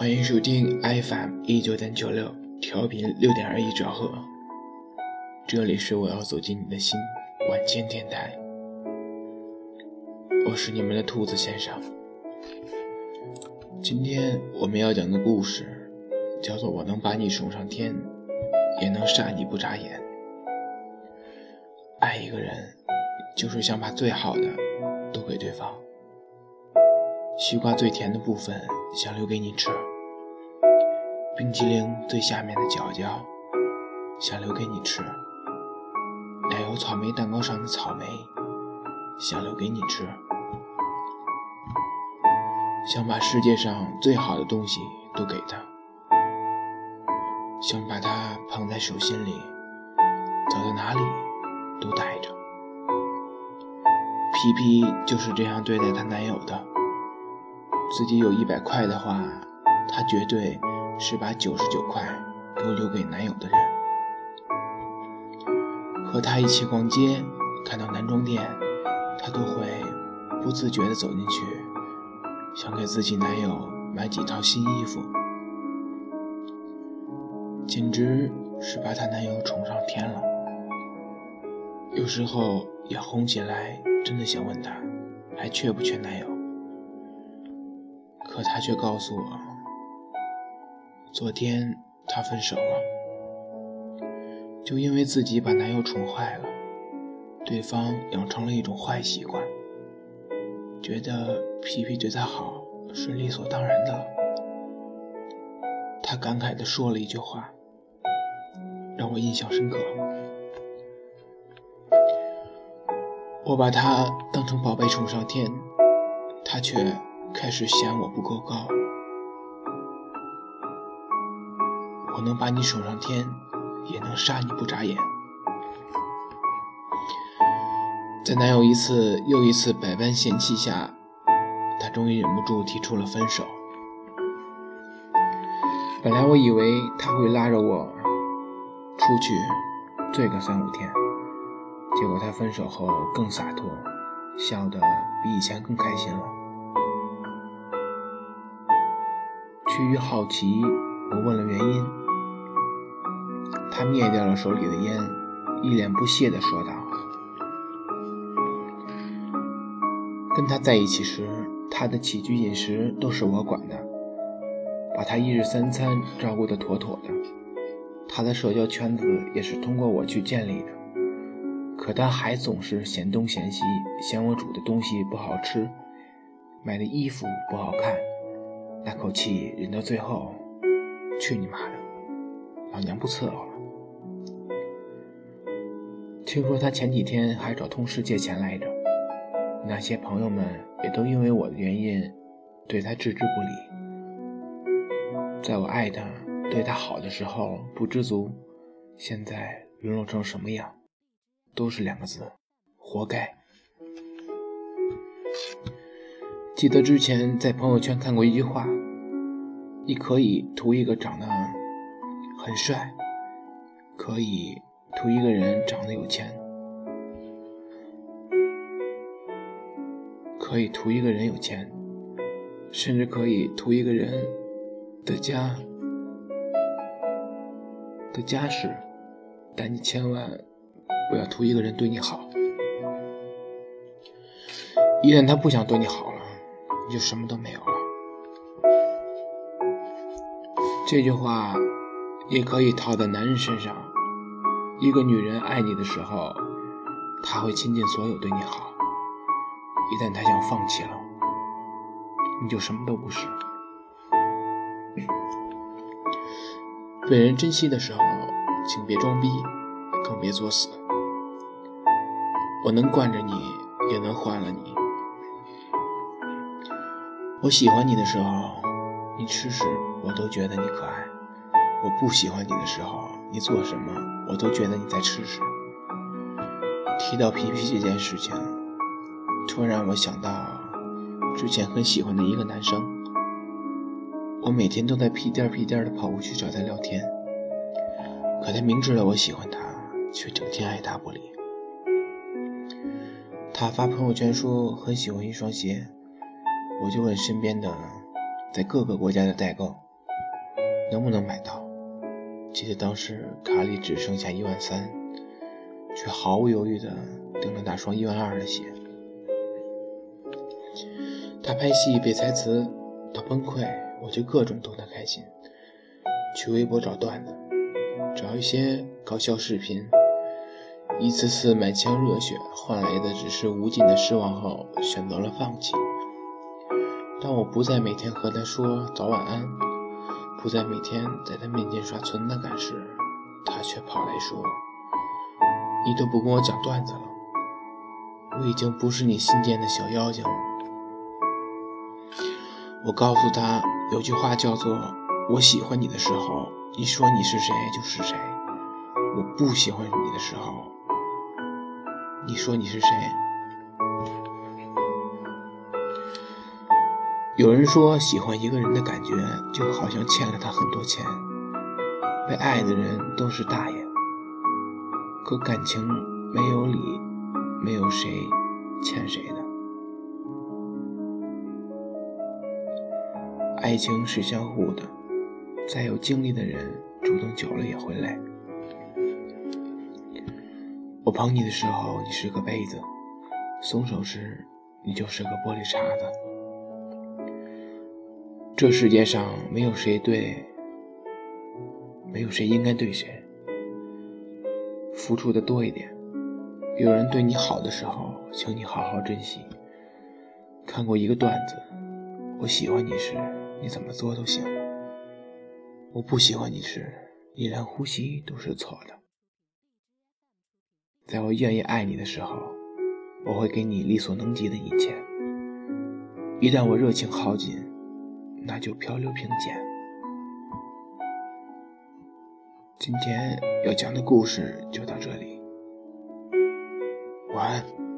欢迎收听 FM 一九点九六调频六点二一兆赫，这里是我要走进你的心晚间电台，我是你们的兔子先生。今天我们要讲的故事叫做《我能把你宠上天，也能杀你不眨眼》。爱一个人，就是想把最好的都给对方。西瓜最甜的部分想留给你吃，冰淇淋最下面的角角想留给你吃，奶油草莓蛋糕上的草莓想留给你吃，想把世界上最好的东西都给他，想把它捧在手心里，走到哪里都带着。皮皮就是这样对待她男友的。自己有一百块的话，她绝对是把九十九块都留给男友的人。和他一起逛街，看到男装店，她都会不自觉地走进去，想给自己男友买几套新衣服，简直是把她男友宠上天了。有时候也红起来，真的想问他，还缺不缺男友？可他却告诉我，昨天他分手了，就因为自己把男友宠坏了，对方养成了一种坏习惯，觉得皮皮对他好是理所当然的。他感慨地说了一句话，让我印象深刻。我把他当成宝贝宠上天，他却。开始嫌我不够高，我能把你宠上天，也能杀你不眨眼。在男友一次又一次百般嫌弃下，她终于忍不住提出了分手。本来我以为他会拉着我出去醉个三五天，结果他分手后更洒脱，笑得比以前更开心了。出于好奇，我问了原因。他灭掉了手里的烟，一脸不屑地说道：“跟他在一起时，他的起居饮食都是我管的，把他一日三餐照顾得妥妥的。他的社交圈子也是通过我去建立的。可他还总是嫌东嫌西，嫌我煮的东西不好吃，买的衣服不好看。”那口气忍到最后，去你妈的！老娘不伺候了。听说他前几天还找同事借钱来着，那些朋友们也都因为我的原因对他置之不理。在我爱他、对他好的时候不知足，现在沦落成什么样，都是两个字：活该。记得之前在朋友圈看过一句话：“你可以图一个长得很帅，可以图一个人长得有钱，可以图一个人有钱，甚至可以图一个人的家的家世，但你千万不要图一个人对你好。一旦他不想对你好了。”你就什么都没有了。这句话也可以套在男人身上。一个女人爱你的时候，她会倾尽所有对你好；一旦她想放弃了，你就什么都不是。被人珍惜的时候，请别装逼，更别作死。我能惯着你，也能换了你。我喜欢你的时候，你吃屎我都觉得你可爱；我不喜欢你的时候，你做什么我都觉得你在吃屎。提到皮皮这件事情，突然我想到之前很喜欢的一个男生，我每天都在屁颠屁颠的跑过去找他聊天，可他明知道我喜欢他，却整天爱答不理。他发朋友圈说很喜欢一双鞋。我就问身边的，在各个国家的代购能不能买到？记得当时卡里只剩下一万三，却毫不犹豫地订了那双一万二的鞋。他拍戏背台词，他崩溃，我就各种逗他开心。去微博找段子，找一些搞笑视频，一次次满腔热血换来的只是无尽的失望后，选择了放弃。当我不再每天和他说早晚安，不再每天在他面前刷存在感时，他却跑来说：“你都不跟我讲段子了，我已经不是你心间的小妖精了。”我告诉他，有句话叫做。我喜欢你的时候，你说你是谁就是谁；我不喜欢你的时候，你说你是谁。有人说，喜欢一个人的感觉就好像欠了他很多钱。被爱的人都是大爷，可感情没有理，没有谁欠谁的。爱情是相互的。再有精力的人，主动久了也会累。我捧你的时候，你是个杯子；松手时，你就是个玻璃碴子。这世界上没有谁对，没有谁应该对谁。付出的多一点。有人对你好的时候，请你好好珍惜。看过一个段子：我喜欢你时，你怎么做都行。我不喜欢你时，你连呼吸都是错的。在我愿意爱你的时候，我会给你力所能及的一切。一旦我热情耗尽，那就漂流瓶见。今天要讲的故事就到这里，晚安。